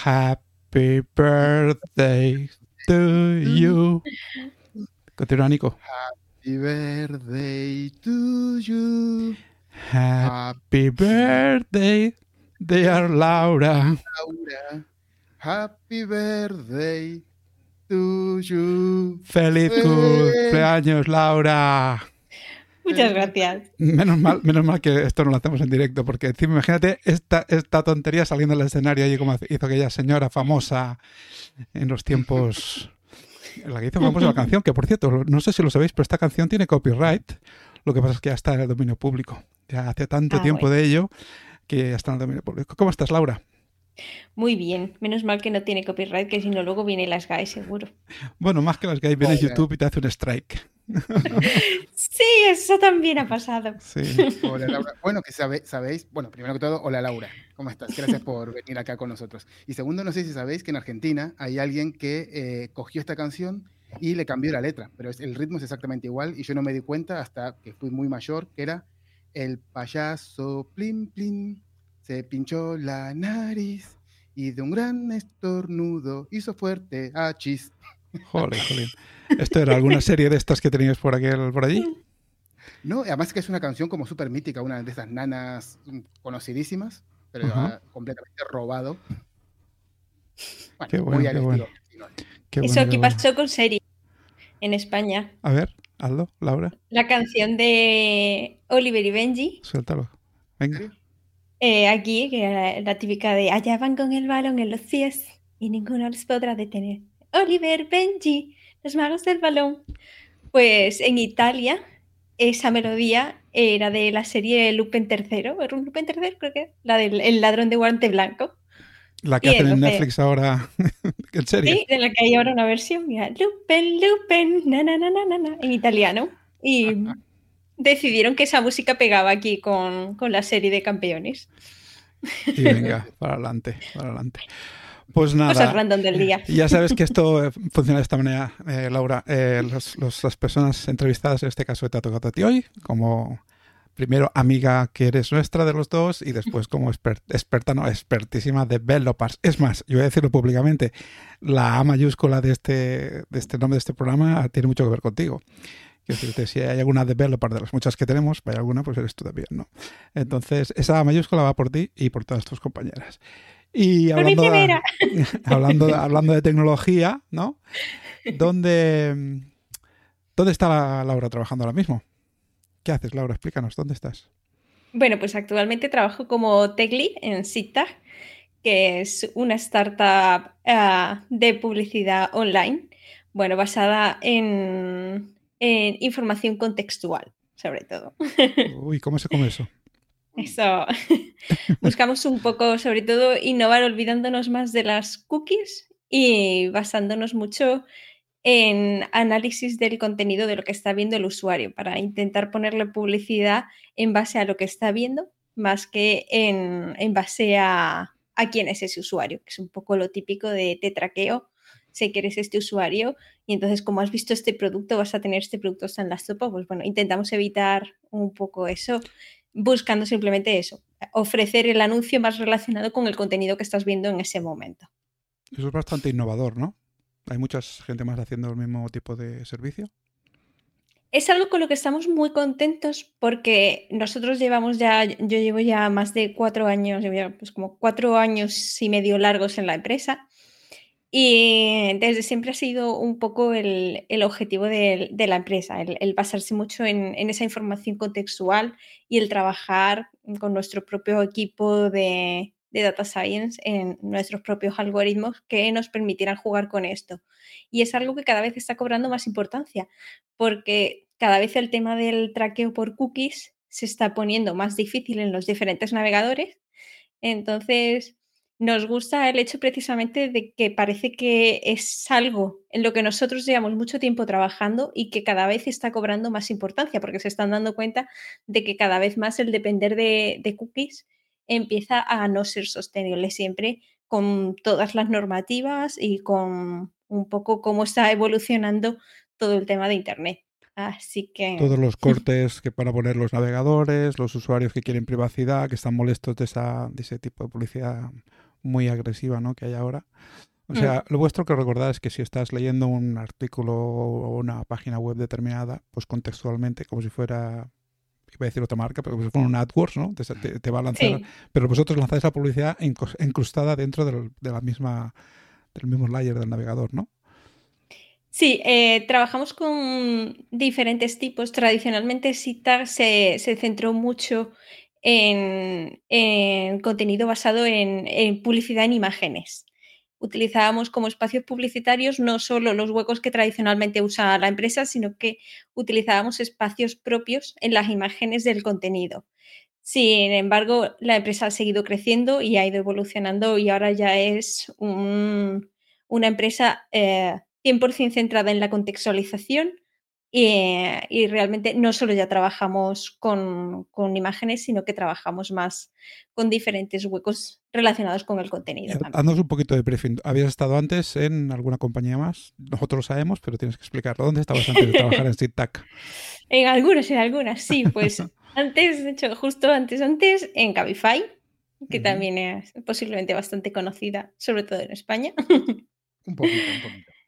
Happy birthday to you. Continúa, Nico. Happy birthday to you. Happy birthday, dear Laura. Laura. Happy birthday to you. Feliz cumpleaños, Laura. Muchas gracias. Menos mal, menos mal que esto no lo hacemos en directo, porque encima, imagínate esta, esta tontería saliendo del escenario allí como hizo aquella señora famosa en los tiempos. La que hizo famosa la canción, que por cierto, no sé si lo sabéis, pero esta canción tiene copyright. Lo que pasa es que ya está en el dominio público. Ya hace tanto Ah, tiempo bueno. de ello que ya está en el dominio público. ¿Cómo estás, Laura? Muy bien. Menos mal que no tiene copyright, que si no luego viene las GAE seguro. Bueno, más que las hay, viene. YouTube y te hace un strike. Sí, eso también ha pasado. Sí. Hola Laura. Bueno, que sabe- sabéis, bueno, primero que todo, hola Laura, ¿cómo estás? Gracias por venir acá con nosotros. Y segundo, no sé si sabéis que en Argentina hay alguien que eh, cogió esta canción y le cambió la letra, pero es- el ritmo es exactamente igual y yo no me di cuenta hasta que fui muy mayor, que era el payaso plin plin se pinchó la nariz y de un gran estornudo hizo fuerte achis. Joder, jolín. ¿Esto era alguna serie de estas que teníais por, aquel, por allí? No, además que es una canción como súper mítica, una de esas nanas mm, conocidísimas, pero ah, completamente robado. Bueno, Qué bueno, qué bueno. Qué eso aquí bueno. pasó con serie en España. A ver, hazlo, Laura, La canción de Oliver y Benji, suéltalo. Venga. Eh, aquí, que era la típica de allá van con el balón en los pies y ninguno los podrá detener. Oliver, Benji, los magos del balón. Pues en Italia, esa melodía era de la serie Lupin III, ¿era un Lupin III? Creo que la del el ladrón de guante blanco. La que hacen en Netflix ahora. ¿En serio? Sí, de la que hay ahora una versión, mira, Lupin, Lupin, na, na, na, na, na, en italiano. Y decidieron que esa música pegaba aquí con, con la serie de campeones. Y venga, para adelante, para adelante. Pues Cosas nada, random del día. ya sabes que esto eh, funciona de esta manera, eh, Laura. Eh, los- los- las personas entrevistadas, en este caso te ha tocado a ti hoy, como primero amiga que eres nuestra de los dos y después como exper- experta, no, expertísima developers. Es más, yo voy a decirlo públicamente, la A mayúscula de este, de este nombre de este programa tiene mucho que ver contigo. Decirte, si hay alguna developer de las muchas que tenemos, hay alguna, pues eres tú también, ¿no? Entonces, esa mayúscula va por ti y por todas tus compañeras. Y hablando, de, hablando, hablando de tecnología, ¿no? ¿Dónde, ¿Dónde está la Laura trabajando ahora mismo? ¿Qué haces, Laura? Explícanos, ¿dónde estás? Bueno, pues actualmente trabajo como Tech Lead en SIGTAG, que es una startup ah, de publicidad online, bueno, basada en, en información contextual, sobre todo. Uy, ¿cómo se come eso? Eso. Buscamos un poco, sobre todo, innovar olvidándonos más de las cookies y basándonos mucho en análisis del contenido de lo que está viendo el usuario para intentar ponerle publicidad en base a lo que está viendo más que en, en base a, a quién es ese usuario, que es un poco lo típico de te traqueo, sé que eres este usuario y entonces como has visto este producto vas a tener este producto está en la sopa, pues bueno, intentamos evitar un poco eso buscando simplemente eso, ofrecer el anuncio más relacionado con el contenido que estás viendo en ese momento. Eso es bastante innovador, ¿no? Hay mucha gente más haciendo el mismo tipo de servicio. Es algo con lo que estamos muy contentos porque nosotros llevamos ya, yo llevo ya más de cuatro años, llevo ya pues como cuatro años y medio largos en la empresa y desde siempre ha sido un poco el, el objetivo de, la empresa, el, basarse mucho en, esa información contextual y el trabajar con nuestro propio equipo de, de data science en nuestros propios algoritmos que nos permitieran jugar con esto. Y es algo que cada vez está cobrando más importancia, porque cada vez el tema del traqueo por cookies se está poniendo más difícil en los diferentes navegadores. Entonces, nos gusta el hecho precisamente de que parece que es algo en lo que nosotros llevamos mucho tiempo trabajando y que cada vez está cobrando más importancia, porque se están dando cuenta de que cada vez más el depender de, de cookies empieza a no ser sostenible siempre con todas las normativas y con un poco cómo está evolucionando todo el tema de Internet. Así que... Todos los cortes que para poner los navegadores, los usuarios que quieren privacidad, que están molestos de, esa, de ese tipo de publicidad muy agresiva ¿no? que hay ahora. O sea, lo vuestro que recordar es que si estás leyendo un artículo o una página web determinada, pues contextualmente, como si fuera, iba a decir otra marca, pero como si fuera un AdWords, ¿no? Te, va a lanzar. Pero vosotros lanzáis la publicidad incrustada dentro del, de la misma, del mismo layer del navegador, ¿no? Sí, eh, trabajamos con diferentes tipos. Tradicionalmente Sitar se, se centró mucho en, contenido basado en, publicidad en imágenes. Utilizábamos como espacios publicitarios no solo los huecos que tradicionalmente usa la empresa, sino que utilizábamos espacios propios en las imágenes del contenido. Sin embargo, la empresa ha seguido creciendo y ha ido evolucionando y ahora ya es una empresa 100% eh, centrada en la contextualización eh, y, realmente no solo ya trabajamos con, imágenes, sino que trabajamos más con diferentes huecos relacionados con el contenido. Haznos un poquito de briefing. ¿Habías estado antes en alguna compañía más? Nosotros lo sabemos, pero tienes que explicarlo. ¿Dónde estabas antes de trabajar en SITAC? En algunas, en algunas, sí. Pues antes, de hecho, justo antes, antes, en Cabify, que también es posiblemente bastante conocida, sobre todo en España. un poquito, un poquito.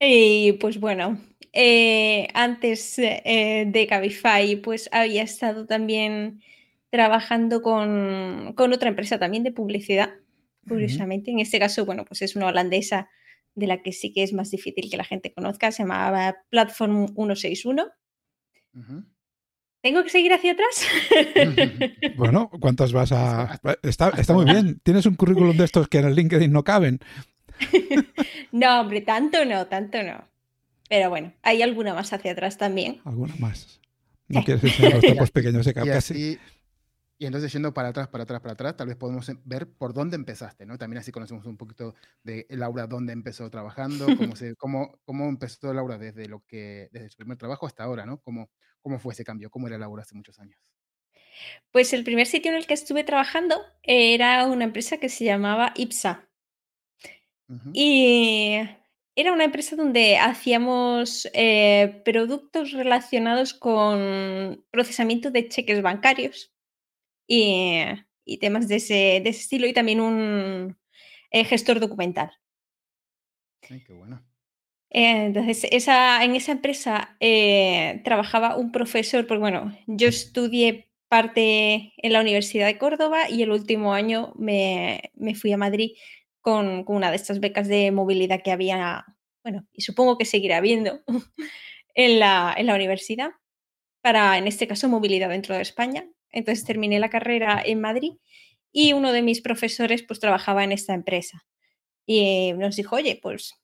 Y pues bueno, eh, antes eh, de Cabify, pues había estado también trabajando con, otra empresa también de publicidad, curiosamente. En este caso, bueno, pues es una holandesa de la que sí que es más difícil que la gente conozca, se llamaba Platform 161. ¿Tengo que seguir hacia atrás? bueno, ¿cuántas vas a...? Está, está muy bien. Tienes un currículum de estos que en el LinkedIn no caben. no, hombre, tanto no, tanto no. Pero bueno, hay alguna más hacia atrás también. Alguna más. No quieres enseñar los tipos pequeños de casi. Y entonces yendo para atrás, para atrás, para atrás, tal vez podemos ver por dónde empezaste, ¿no? También así conocemos un poquito de Laura dónde empezó trabajando, cómo, se, cómo, cómo empezó Laura desde, lo que, desde su primer trabajo hasta ahora, ¿no? ¿Cómo, ¿Cómo fue ese cambio? ¿Cómo era Laura hace muchos años? Pues el primer sitio en el que estuve trabajando era una empresa que se llamaba IPSA. Y era una empresa donde hacíamos eh, productos relacionados con procesamiento de cheques bancarios y, temas de ese, estilo y también un eh, gestor documental. Ay, qué bueno. entonces, esa, en esa empresa eh, trabajaba un profesor, porque bueno, yo estudié parte en la Universidad de Córdoba y el último año me, me fui a Madrid con, una de estas becas de movilidad que había, bueno, y supongo que seguirá habiendo en la, en la universidad, para, en este caso, movilidad dentro de España. Entonces terminé la carrera en Madrid y uno de mis profesores pues trabajaba en esta empresa. Y nos dijo, oye, pues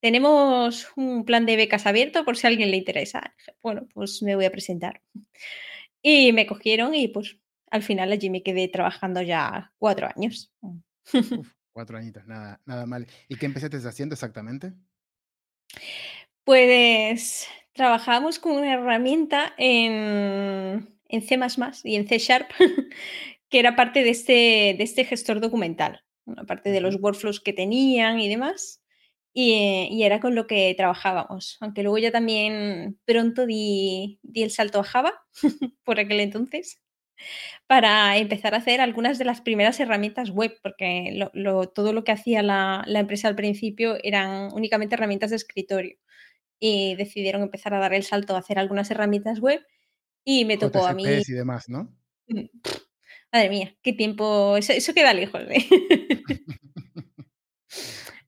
tenemos un plan de becas abierto por si a alguien le interesa. Bueno, pues me voy a presentar. Y me cogieron y pues al final allí me quedé trabajando ya cuatro años. Cuatro añitos, nada, nada mal. ¿Y qué empezaste haciendo exactamente? Pues trabajamos con una herramienta en, en C y en C Sharp, que era parte de este, de este gestor documental, una parte de los workflows que tenían y demás. Y, y, era con lo que trabajábamos, aunque luego ya también pronto di, di el salto a Java por aquel entonces para empezar a hacer algunas de las primeras herramientas web, porque todo lo que hacía la, empresa al principio eran únicamente herramientas de escritorio y decidieron empezar a dar el salto a hacer algunas herramientas web y me tocó a mí. y demás, ¿no? Madre mía, qué tiempo. Eso, queda lejos. ¿eh?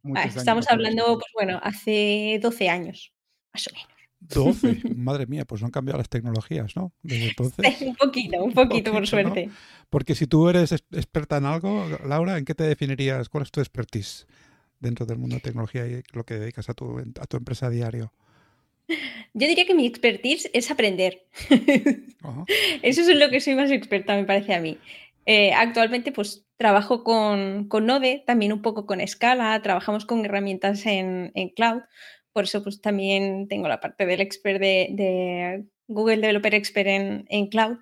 estamos hablando, pues bueno, hace 12 años, más o menos. 12, madre mía, pues no han cambiado las tecnologías, ¿no? Desde entonces. un poquito, un poquito, por suerte. Porque si tú eres experta en algo, Laura, ¿en qué te definirías? ¿Cuál es tu expertise dentro del mundo de tecnología y lo que dedicas a tu, a tu empresa a diario? Yo diría que mi expertise es aprender. Eso es en lo que soy más experta, me parece a mí. Eh, actualmente, pues trabajo con, con, Node, también un poco con Scala, trabajamos con herramientas en, en cloud. Por eso pues también tengo la parte del expert de, Google Developer Expert en, cloud,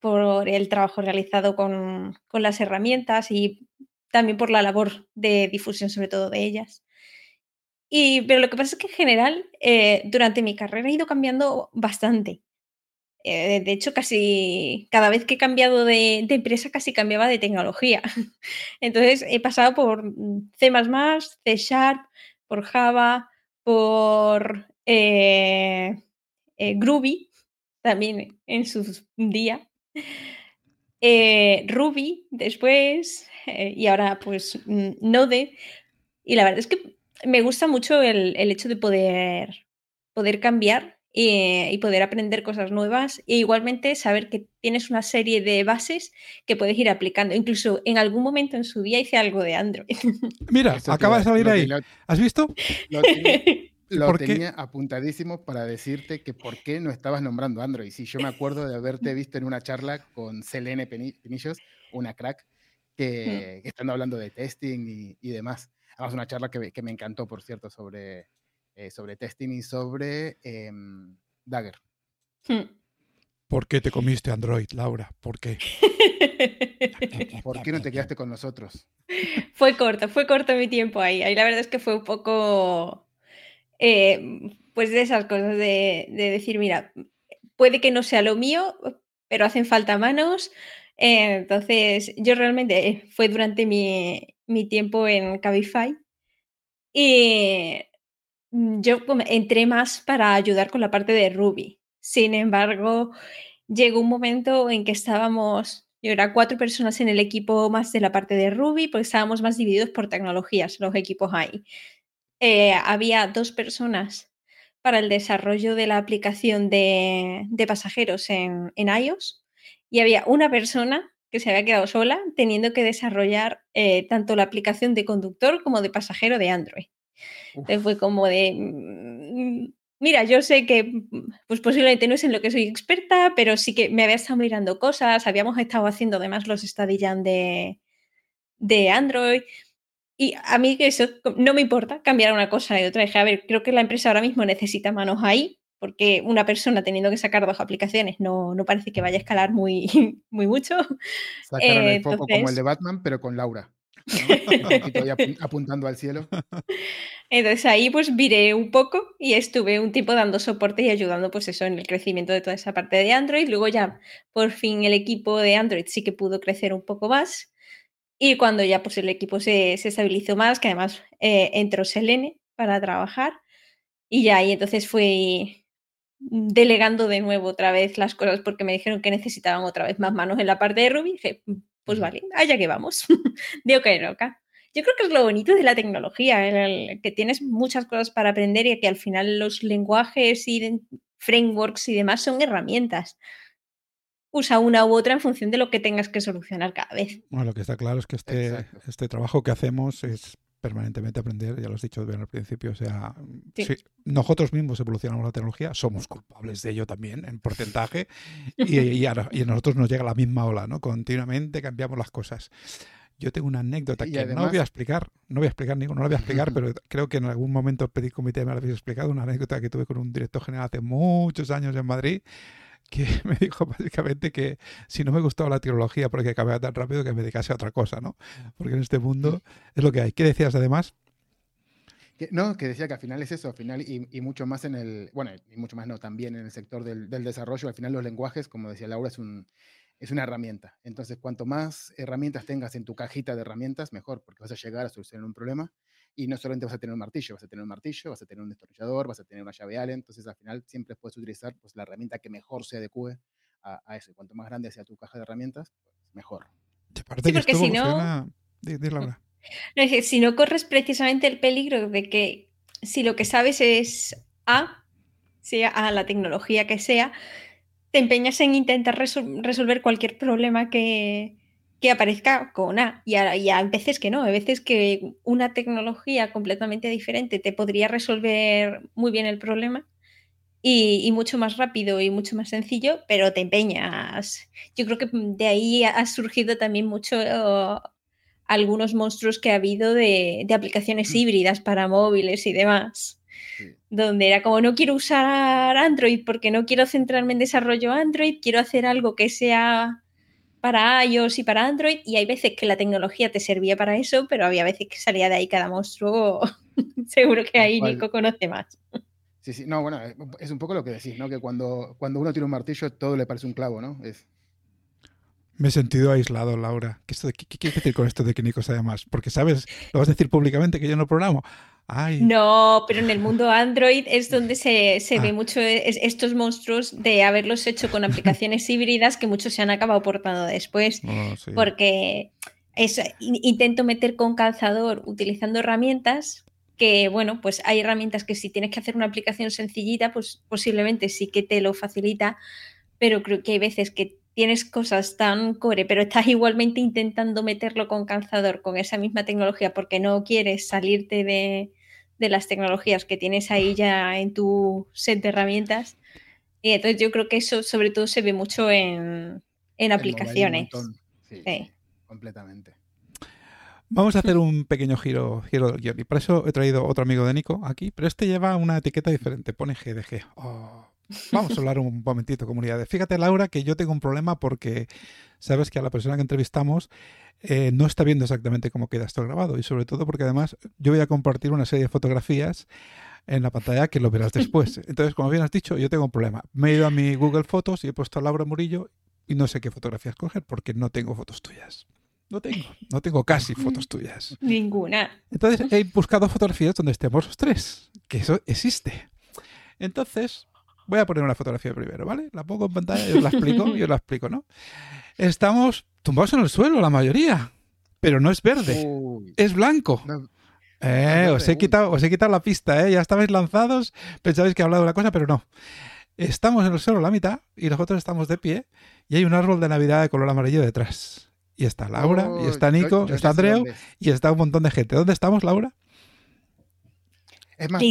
por el trabajo realizado con, las herramientas y también por la labor de difusión sobre todo de ellas. Y, pero lo que pasa es que en general, eh, durante mi carrera he ido cambiando bastante. Eh, de hecho, casi cada vez que he cambiado de, empresa, casi cambiaba de tecnología. Entonces, he pasado por C, C Sharp, por Java, por eh, eh, Groovy, también en su día. Ruby después y ahora pues mm, Node. Y la verdad es que me gusta mucho el, el hecho de poder, poder cambiar y, poder aprender cosas nuevas e igualmente saber que tienes una serie de bases que puedes ir aplicando. Incluso en algún momento en su día hice algo de Android. Mira, acaba de salir ahí. ¿Has visto? Lo, tenía, apuntadísimo para decirte que por qué no estabas nombrando Android. Sí, yo me acuerdo de haberte visto en una charla con Selene Penillos, una crack, que, mm. están hablando de testing y, demás. Además, una charla que, que me encantó, por cierto, sobre, eh, sobre testing y sobre em, Dagger. Hmm. ¿Por qué te comiste Android, Laura? ¿Por qué? ¿Por qué no te quedaste con nosotros? Fue corto, fue corto mi tiempo ahí. Ahí la verdad es que fue un poco, eh, pues de esas cosas de, decir, mira, puede que no sea lo mío, pero hacen falta manos. Eh, entonces, yo realmente fue durante mi, mi tiempo en Cabify y yo entré más para ayudar con la parte de Ruby. Sin embargo, llegó un momento en que estábamos, yo era cuatro personas en el equipo más de la parte de Ruby, porque estábamos más divididos por tecnologías, los equipos ahí. Eh, había dos personas para el desarrollo de la aplicación de, pasajeros en, iOS y había una persona que se había quedado sola teniendo que desarrollar eh, tanto la aplicación de conductor como de pasajero de Android. Entonces fue como de, mm, mira, yo sé que mm, pues posiblemente no es en lo que soy experta, pero sí que me había estado mirando cosas, habíamos estado haciendo además los study de, de Android. Y a mí que eso no me importa cambiar una cosa de otra. Dije, a ver, creo que la empresa ahora mismo necesita manos ahí, porque una persona teniendo que sacar dos aplicaciones no, no parece que vaya a escalar muy, muy mucho. Sacaron el foco como el de Batman, pero con Laura. apuntando al cielo. Entonces ahí pues viré un poco y estuve un tiempo dando soporte y ayudando pues eso en el crecimiento de toda esa parte de Android. Luego ya por fin el equipo de Android sí que pudo crecer un poco más. Y cuando ya pues el equipo se, estabilizó más, que además eh, entró Selene para trabajar. Y ya ahí entonces fui delegando de nuevo otra vez las cosas porque me dijeron que necesitaban otra vez más manos en la parte de Ruby. dije, pues vale, allá que vamos. Digo que roca. Yo creo que es lo bonito de la tecnología, que tienes muchas cosas para aprender y que al final los lenguajes y frameworks y demás son herramientas. Usa una u otra en función de lo que tengas que solucionar cada vez. Bueno, lo que está claro es que este, este trabajo que hacemos es permanentemente aprender, ya lo has dicho bien al principio, o sea, si nosotros mismos evolucionamos la tecnología, somos culpables de ello también en porcentaje y, y, a, nosotros nos llega la misma ola, ¿no? Continuamente cambiamos las cosas. Yo tengo una anécdota que no voy a explicar, no voy a explicar ninguno, no la voy a explicar, pero creo que en algún momento pedí comité me lo habéis explicado, una anécdota que tuve con un director general hace muchos años en Madrid, que me dijo básicamente que si no me gustaba la tecnología porque cambiaba tan rápido que me dedicase a otra cosa, ¿no? Porque en este mundo es lo que hay. ¿Qué decías además? no, que decía que al final es eso, al final y, mucho más en el, bueno, y mucho más no, también en el sector del, del, desarrollo, al final los lenguajes, como decía Laura, es, un, es una herramienta. Entonces, cuanto más herramientas tengas en tu cajita de herramientas, mejor, porque vas a llegar a solucionar un problema y no solamente vas a tener un martillo, vas a tener un martillo, vas a tener un destornillador, vas a tener una llave Allen, entonces al final siempre puedes utilizar pues, la herramienta que mejor se adecue a, eso. Y cuanto más grande sea tu caja de herramientas, pues mejor. Sí, porque si no... Si no corres precisamente el peligro de que si lo que sabes es A, sea A la tecnología que sea, te empeñas en intentar resolver cualquier problema que, que aparezca con A. Y a, veces que no, a veces que una tecnología completamente diferente te podría resolver muy bien el problema y, mucho más rápido y mucho más sencillo, pero te empeñas. Yo creo que de ahí ha surgido también mucho algunos monstruos que ha habido de, aplicaciones mm. híbridas para móviles y demás. Donde era como no quiero usar Android porque no quiero centrarme en desarrollo Android, quiero hacer algo que sea para iOS y para Android y hay veces que la tecnología te servía para eso, pero había veces que salía de ahí cada monstruo. Seguro que ahí Nico conoce más. Sí, sí, no, bueno, es un poco lo que decís, ¿no? Que cuando, cuando uno tiene un martillo todo le parece un clavo, ¿no? Es... Me he sentido aislado, Laura. ¿Qué, esto qué, quieres decir con esto de que Nico sabe más? Porque, ¿sabes? Lo vas a decir públicamente que yo no programo. Ay. No, pero en el mundo Android es donde se, se ve ah. mucho estos monstruos de haberlos hecho con aplicaciones híbridas que muchos se han acabado portando después. Oh, porque eso, intento meter con calzador utilizando herramientas que, bueno, pues hay herramientas que si tienes que hacer una aplicación sencillita, pues posiblemente sí que te lo facilita, pero creo que hay veces que tienes cosas tan core, pero estás igualmente intentando meterlo con calzador, con esa misma tecnología, porque no quieres salirte de, las tecnologías que tienes ahí ya en tu set de herramientas. Y entonces yo creo que eso sobre todo se ve mucho en, aplicaciones. sí, completamente. Vamos a hacer un pequeño giro, giro del guion. Y para eso he traído otro amigo de Nico aquí, pero este lleva una etiqueta diferente. Pone GDG. Oh. Vamos a hablar un momentito, comunidades. Fíjate, Laura, que yo tengo un problema porque sabes que a la persona que entrevistamos eh, no está viendo exactamente cómo queda esto grabado. Y sobre todo porque además yo voy a compartir una serie de fotografías en la pantalla que lo verás después. Entonces, como bien has dicho, yo tengo un problema. Me he ido a mi Google Fotos y he puesto a Laura Murillo y no sé qué fotografías coger porque no tengo fotos tuyas. No tengo, no tengo casi fotos tuyas. Ninguna. Entonces he buscado fotografías donde estemos los tres, que eso existe. Entonces, voy a poner una fotografía primero, ¿vale? La pongo en pantalla y os la explico, y os la explico, ¿no? Estamos tumbados en el suelo, la mayoría, pero no es verde, es blanco. eh, os, he quitado, os he quitado la pista, ¿eh? Ya estabais lanzados, pensabais que he hablado de una cosa, pero no. Estamos en el suelo la mitad y nosotros estamos de pie y hay un árbol de Navidad de color amarillo detrás y está Laura, y está Nico, está Andreu, y está un montón de gente. ¿Dónde estamos, Laura? Es más,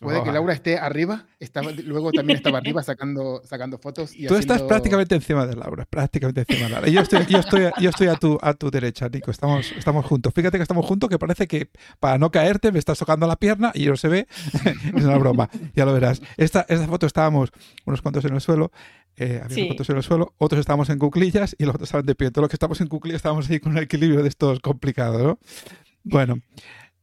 Puede, que, Laura esté arriba, estaba, luego también estaba arriba sacando, sacando fotos. Y Tú estás prácticamente encima de Laura, prácticamente encima de Laura. Yo estoy, yo estoy, yo estoy a, tu, a tu derecha, Nico, estamos, estamos juntos. Fíjate que estamos juntos, que parece que para no caerte me estás tocando la pierna y no se ve. es una broma, ya lo verás. Esta, esta foto estábamos unos cuantos en el suelo eh, había fotos en el suelo, otros estábamos en cuclillas y los otros estaban de pie. Todos los que estamos en cuclillas estábamos ahí con un equilibrio de estos complicados, ¿no? Bueno,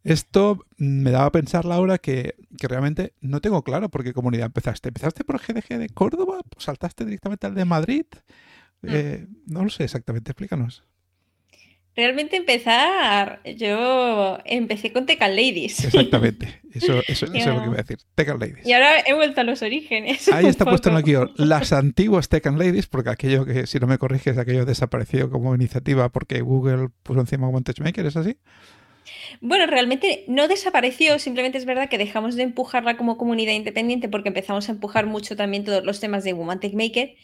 esto me daba a pensar, Laura, que, que, realmente no tengo claro por qué comunidad empezaste. ¿Empezaste por GDG de Córdoba? ¿Saltaste directamente al de Madrid? Mm. Eh, no lo sé exactamente, explícanos. Realmente empezar, yo empecé con Tecan Ladies. Exactamente, eso, eso, es lo que iba a decir, Tecan Ladies. Y ahora he vuelto a los orígenes. Ahí está puesto en el guion, las antiguas Tecan Ladies, porque aquello que, si no me corriges, aquello desapareció como iniciativa porque Google puso encima un Maker, ¿es así? Bueno, realmente no desapareció, simplemente es verdad que dejamos de empujarla como comunidad independiente porque empezamos a empujar mucho también todos los temas de Woman Tech Maker,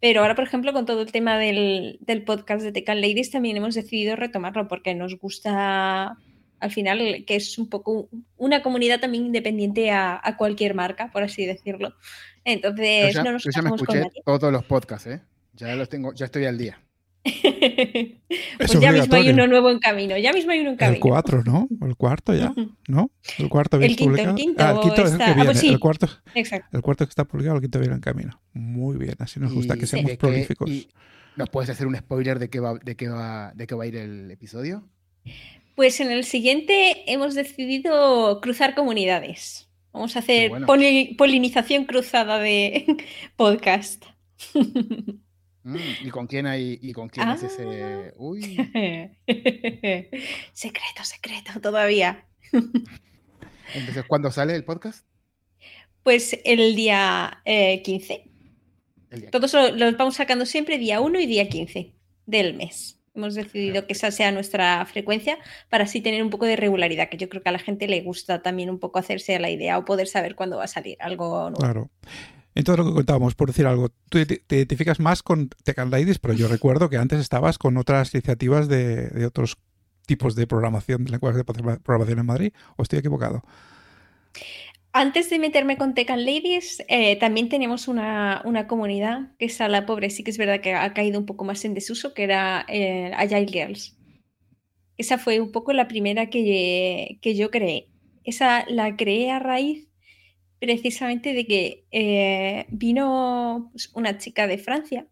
pero ahora, por ejemplo, con todo el tema del, podcast de Tecan Ladies también hemos decidido retomarlo porque nos gusta al final que es un poco una comunidad también independiente a, cualquier marca, por así decirlo. Entonces, ya, no nos yo ya me escuché todos los podcasts, ¿eh? Ya los tengo, ya estoy al día. pues ya mismo hay uno nuevo en camino, ya mismo hay uno en camino. El cuatro, ¿no? El cuarto ya, ¿no? El cuarto el quinto, el quinto, ah, el quinto es el que viene. el cuarto, el cuarto que está publicado, el quinto viene en camino. Muy bien, así nos gusta que seamos prolíficos. ¿Nos puedes hacer un spoiler de qué va, de qué va, de qué va a ir el episodio? Pues en el siguiente hemos decidido cruzar comunidades. Vamos a hacer polinización cruzada de podcast. Mm, ¿Y con quién hay y con quién es ese? Ah. Uy. secreto, secreto, todavía. Entonces, ¿cuándo sale el podcast? Pues el día 15. Eh, Todos los vamos sacando siempre día 1 y día 15 del mes. Hemos decidido que esa sea nuestra frecuencia para así tener un poco de regularidad, que yo creo que a la gente le gusta también un poco hacerse la idea o poder saber cuándo va a salir algo nuevo. Claro. En todo lo que contábamos, por decir algo, tú te, identificas más con Tecan Ladies, pero yo recuerdo que antes estabas con otras iniciativas de, otros tipos de programación, de lenguaje de programación en Madrid, ¿o estoy equivocado? Antes de meterme con Tecan Ladies, eh, también teníamos una, comunidad que es a la pobre, sí que es verdad que ha caído un poco más en desuso, que era eh, Agile Girls. Esa fue un poco la primera que, que yo creé. Esa la creé a raíz precisamente de que eh, vino pues, una chica de Francia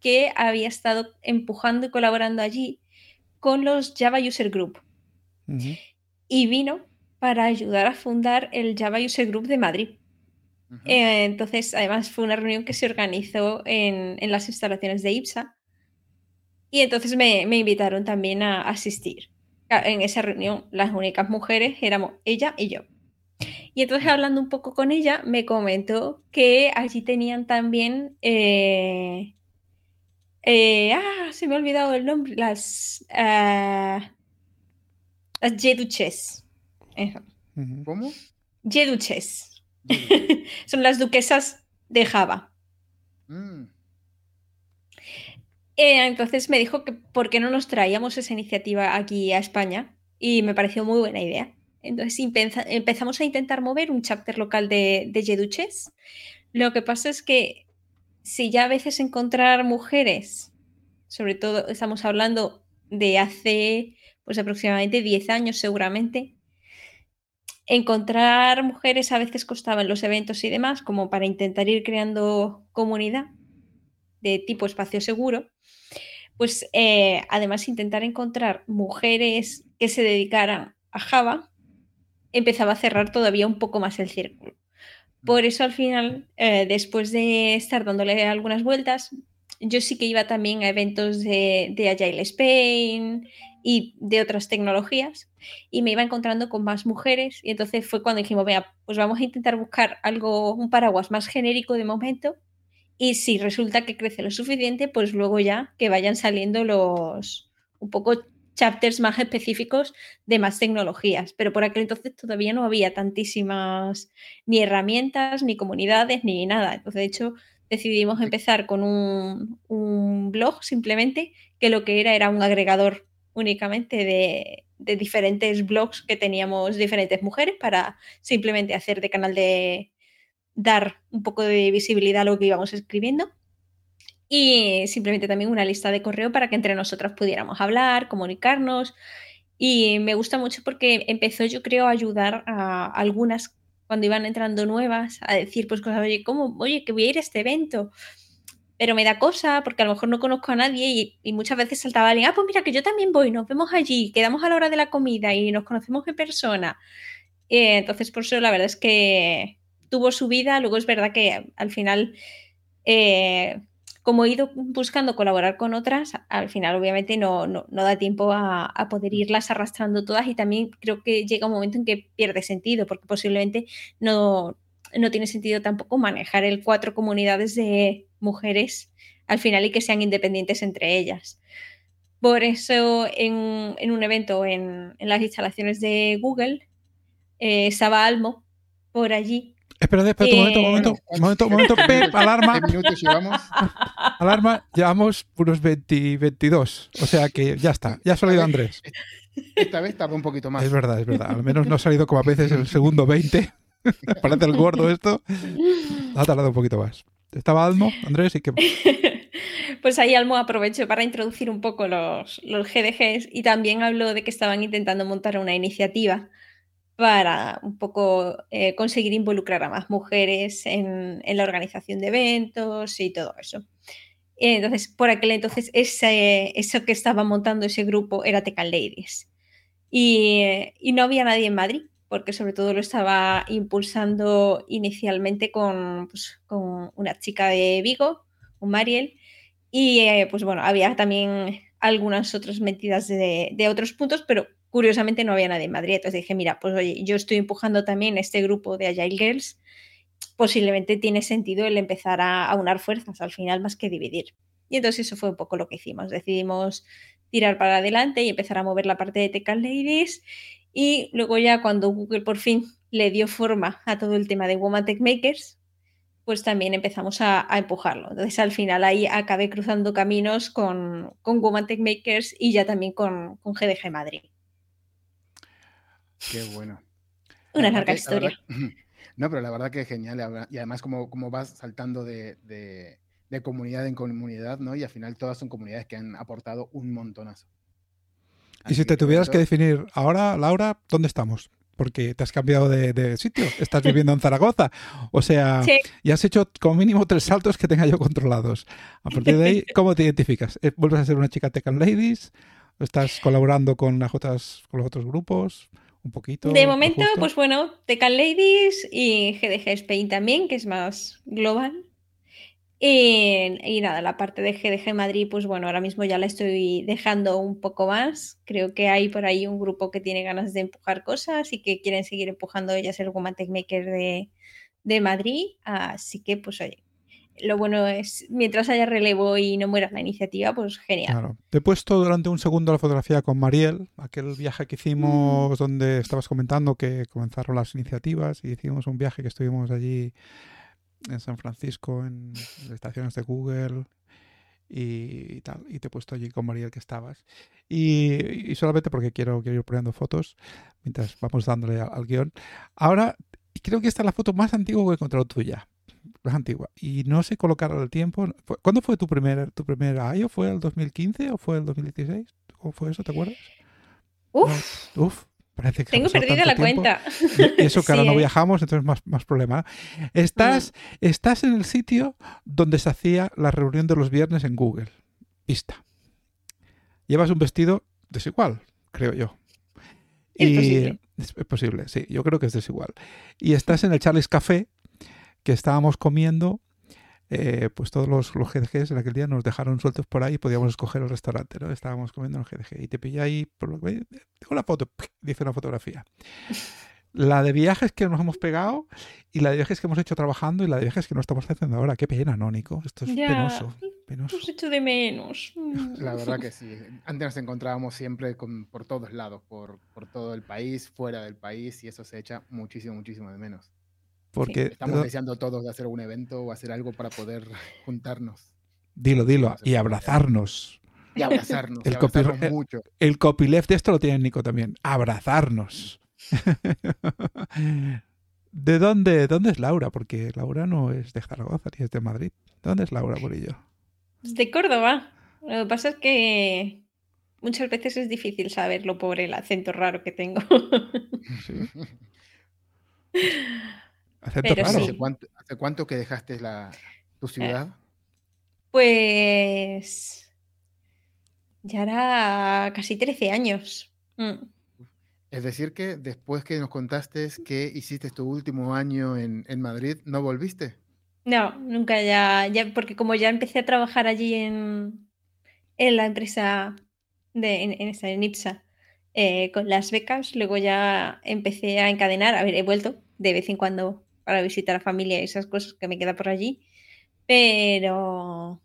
que había estado empujando y colaborando allí con los Java User Group. Y vino para ayudar a fundar el Java User Group de Madrid. Eh, entonces, además fue una reunión que se organizó en, las instalaciones de IPSA y entonces me, invitaron también a asistir. En esa reunión, las únicas mujeres éramos ella y yo. Y entonces hablando un poco con ella, me comentó que allí tenían también... Eh, eh, ah, se me ha olvidado el nombre. Las... Uh, las Jeduches. ¿Cómo? Jeduches. Son las duquesas de Java. Mm. Eh, entonces me dijo que por qué no nos traíamos esa iniciativa aquí a España y me pareció muy buena idea. Entonces empezamos a intentar mover un chapter local de, de Jeduches. Lo que pasa es que si ya a veces encontrar mujeres, sobre todo estamos hablando de hace pues aproximadamente 10 años seguramente, encontrar mujeres a veces costaba en los eventos y demás, como para intentar ir creando comunidad de tipo espacio seguro, pues eh, además intentar encontrar mujeres que se dedicaran a Java empezaba a cerrar todavía un poco más el círculo. Por eso al final, eh, después de estar dándole algunas vueltas, yo sí que iba también a eventos de, de Agile Spain y de otras tecnologías y me iba encontrando con más mujeres y entonces fue cuando dijimos, vea, pues vamos a intentar buscar algo, un paraguas más genérico de momento y si resulta que crece lo suficiente, pues luego ya que vayan saliendo los un poco chapters más específicos de más tecnologías, pero por aquel entonces todavía no había tantísimas ni herramientas, ni comunidades, ni nada. Entonces, de hecho, decidimos empezar con un, un blog simplemente que lo que era era un agregador únicamente de, diferentes blogs que teníamos diferentes mujeres para simplemente hacer de canal de dar un poco de visibilidad a lo que íbamos escribiendo. Y simplemente también una lista de correo para que entre nosotras pudiéramos hablar, comunicarnos. Y me gusta mucho porque empezó, yo creo, a ayudar a algunas cuando iban entrando nuevas a decir, pues cosas, oye, ¿cómo? Oye, que voy a ir a este evento pero me da cosa porque a lo mejor no conozco a nadie y, muchas veces saltaba alguien, ah, pues mira que yo también voy, nos vemos allí, quedamos a la hora de la comida y nos conocemos en persona. Eh, entonces, por eso la verdad es que tuvo su vida, luego es verdad que al final, eh, como he ido buscando colaborar con otras, al final obviamente no, no, da tiempo a, a, poder irlas arrastrando todas y también creo que llega un momento en que pierde sentido porque posiblemente no, no tiene sentido tampoco manejar el cuatro comunidades de mujeres al final y que sean independientes entre ellas. Por eso en, un evento en, las instalaciones de Google eh, estaba Almo por allí. Espera, espera, un momento, un momento, un momento, un momento, alarma. ¿Qué minutos llevamos? Alarma, llevamos unos 20, 22. O sea que ya está, ya ha salido Andrés. Esta vez tarda un poquito más. Es verdad, es verdad. Al menos no ha salido como a veces el segundo 20. Parece el gordo esto. Ha tardado un poquito más. ¿Estaba Almo, Andrés? ¿Y qué Pues ahí Almo aprovechó para introducir un poco los, los GDGs y también habló de que estaban intentando montar una iniciativa para un poco eh, conseguir involucrar a más mujeres en, la organización de eventos y todo eso. Entonces, por aquel entonces, ese, eso que estaba montando ese grupo era Tecan Ladies. Y, y no había nadie en Madrid porque sobre todo lo estaba impulsando inicialmente con, pues, una chica de Vigo, un Mariel, y eh, pues bueno, había también algunas otras metidas de, otros puntos, pero curiosamente no había nadie en Madrid. Entonces dije, mira, pues oye, yo estoy empujando también este grupo de Agile Girls, posiblemente tiene sentido el empezar a aunar fuerzas al final más que dividir. Y entonces eso fue un poco lo que hicimos. Decidimos tirar para adelante y empezar a mover la parte de Tech Ladies y luego ya cuando Google por fin le dio forma a todo el tema de Woman Tech Makers, pues también empezamos a, empujarlo. Entonces al final ahí acabé cruzando caminos con, con Woman Tech Makers y ya también con, con GDG Madrid. Qué bueno. Una larga historia. no, pero la verdad que es genial. Y además como, como vas saltando de, de, comunidad en comunidad, ¿no? Y al final todas son comunidades que han aportado un montonazo. Y si te tuvieras que definir ahora, Laura, ¿dónde estamos? Porque te has cambiado de, sitio, estás viviendo en Zaragoza. O sea, y has hecho como mínimo tres saltos que tenga yo controlados. A partir de ahí, ¿cómo te identificas? ¿Eh, ¿Vuelves a ser una chica Tech Ladies? ¿Estás colaborando con, las otras, con los otros grupos? Un poquito. De momento, justo? pues bueno, Tecan Ladies y GDG Spain también, que es más global. Y, y nada, la parte de GDG Madrid, pues bueno, ahora mismo ya la estoy dejando un poco más. Creo que hay por ahí un grupo que tiene ganas de empujar cosas y que quieren seguir empujando ellas el Woman Tech Maker de, de Madrid. Así que, pues oye, lo bueno es, mientras haya relevo y no muera la iniciativa, pues genial. Claro. Te he puesto durante un segundo la fotografía con Mariel, aquel viaje que Mm. hicimos donde estabas comentando que comenzaron las iniciativas y hicimos un viaje que estuvimos allí en San Francisco, en las estaciones de Google y, tal. Y te he puesto allí con Mariel que estabas. Y, y solamente porque quiero, quiero ir poniendo fotos mientras vamos dándole al, al guion. Ahora, creo que esta es la foto más antigua que he encontrado tuya. Más antigua. Y no sé colocar el tiempo. ¿Cuándo fue tu primer, tu primer año? ¿Fue el 2015 o fue el 2016? ¿Cómo fue eso? ¿Te acuerdas? Uf, Uf, parece que tengo perdida la tiempo. cuenta. Y eso que ahora Sí, no ¿eh? viajamos, entonces más, más problema. Estás, estás en el sitio donde se hacía la reunión de los viernes en Google. Vista. Llevas un vestido desigual, creo yo. Es Y- posible. Es, es posible, sí, yo creo que es desigual. Y estás en el Charles Café que estábamos comiendo. eh, pues todos los, los GDGs en aquel día nos dejaron sueltos por ahí y podíamos escoger el restaurante, ¿no? Estábamos comiendo en el GDG y te pillé ahí, por lo que tengo la foto, dice una fotografía. La de viajes que nos hemos pegado y la de viajes que hemos hecho trabajando y la de viajes que no estamos haciendo ahora. Qué pena, ¿no, Nico? Esto es Ya. penoso, penoso. Los echo de menos. Mm. La verdad que sí. Antes nos encontrábamos siempre con- por todos lados, por, por todo el país, fuera del país, y eso se echa muchísimo, muchísimo de menos. Porque, Estamos deseando todos de hacer un evento o hacer algo para poder juntarnos dilo, dilo, y abrazarnos. y abrazarnos. El y abrazarnos copyright- mucho. El copyleft de esto lo tiene Nico también. Abrazarnos. ¿De dónde, dónde es Laura? Porque Laura no es de Zaragoza ni es de Madrid. ¿Dónde es Laura Murillo? De Córdoba. Lo que pasa es que muchas veces es difícil saberlo por el acento raro que tengo. Sí. Pero sí. ¿Hace, cuánto, hace cuánto que dejaste la, tu ciudad? Pues ya era casi 13 años. Mm. Es decir, que después que nos contaste que hiciste tu último año en, en Madrid, ¿no volviste? No, nunca ya, ya, porque como ya empecé a trabajar allí en, en la empresa de, en, en en IPSA, eh, con las becas, luego ya empecé a encadenar, a ver, he vuelto de vez en cuando para visitar a familia y esas cosas que me queda por allí, pero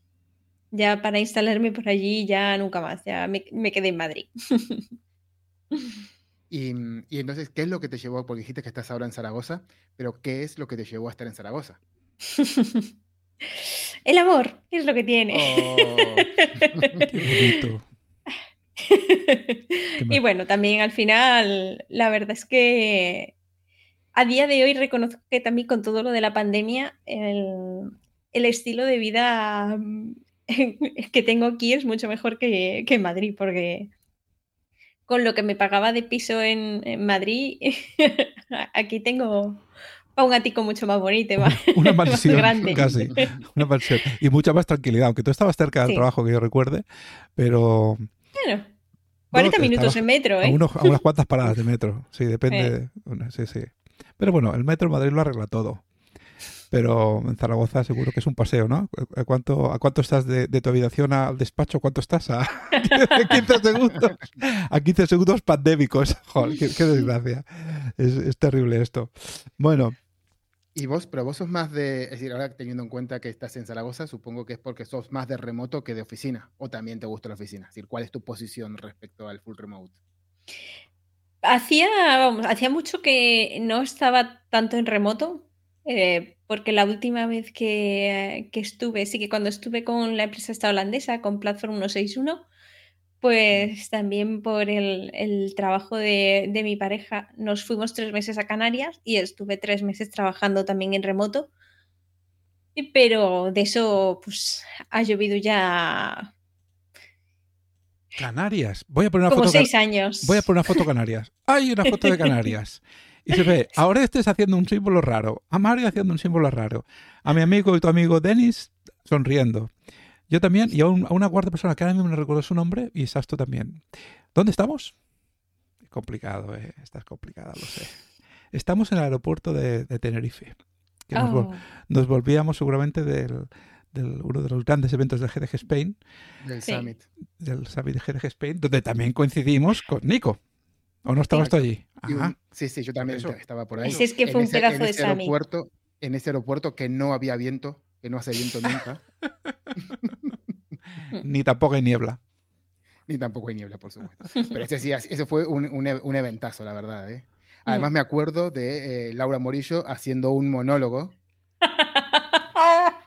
ya para instalarme por allí ya nunca más, ya me, me quedé en Madrid. Y, y entonces, ¿qué es lo que te llevó? Porque dijiste que estás ahora en Zaragoza, pero ¿qué es lo que te llevó a estar en Zaragoza? El amor es lo que tiene. Oh. Qué bonito. y bueno, también al final, la verdad es que a día de hoy reconozco que también con todo lo de la pandemia, el, el estilo de vida mm, que tengo aquí es mucho mejor que, que en Madrid, porque con lo que me pagaba de piso en, en Madrid, aquí tengo un ático mucho más bonito, más, Una más mansión, grande. casi. Una mansión. Y mucha más tranquilidad, aunque tú estabas cerca del Sí. trabajo que yo recuerde, pero Bueno, 40 te minutos en metro, a, ¿eh? unos- a unas cuantas paradas de metro. Sí, depende. Eh. de sí, sí. Pero bueno, el metro Madrid lo arregla todo. Pero en Zaragoza seguro que es un paseo, ¿no? ¿A cuánto, a cuánto estás de, tu habitación al despacho? ¿Cuánto estás? A 15 segundos. A 15 segundos pandémicos. Joder, qué, desgracia. Es, es terrible esto. Bueno, Y vos, pero vos sos más de, es decir, ahora teniendo en cuenta que estás en Zaragoza, supongo que es porque sos más de remoto que de oficina, o también te gusta la oficina. Es decir, ¿cuál es tu posición respecto al full remote? Hacía, vamos, hacía mucho que no estaba tanto en remoto, eh, porque la última vez que, que estuve, sí que cuando estuve con la empresa esta holandesa, con Platform 161, pues también por el, el trabajo de, de mi pareja, nos fuimos tres meses a Canarias y estuve tres meses trabajando también en remoto. Pero de eso, pues ha llovido ya Canarias. Voy a poner una como foto. seis años. Voy a poner una foto Canarias. Hay una foto de Canarias. Y se ve a Orestes haciendo un símbolo raro, a Mario haciendo un símbolo raro, a mi amigo y tu amigo Denis sonriendo. Yo también, y a, un- a una cuarta persona que ahora mismo no recuerdo su nombre, y Sasto también. ¿Dónde estamos? complicado, eh. Estás complicada, lo sé. Estamos en el aeropuerto de, Tenerife. Que nos, Oh. nos volvíamos seguramente del, del- uno de los grandes eventos del GDG Spain, Del Sí. Summit. del Summit de GDG Spain, donde también coincidimos con Nico. ¿O no estabas tú allí? Un- sí, sí, yo también eso. estaba por ahí. Ese es que fue En un ese- pedazo en de ese Summit. aeropuerto, En ese aeropuerto que no había viento, que no hace viento nunca, Ni tampoco hay niebla. ni tampoco hay niebla, por supuesto. Pero ese sí, ese fue un, un, e- un eventazo, la verdad. ¿eh? Mm. Además me acuerdo de eh, Laura Morillo haciendo un monólogo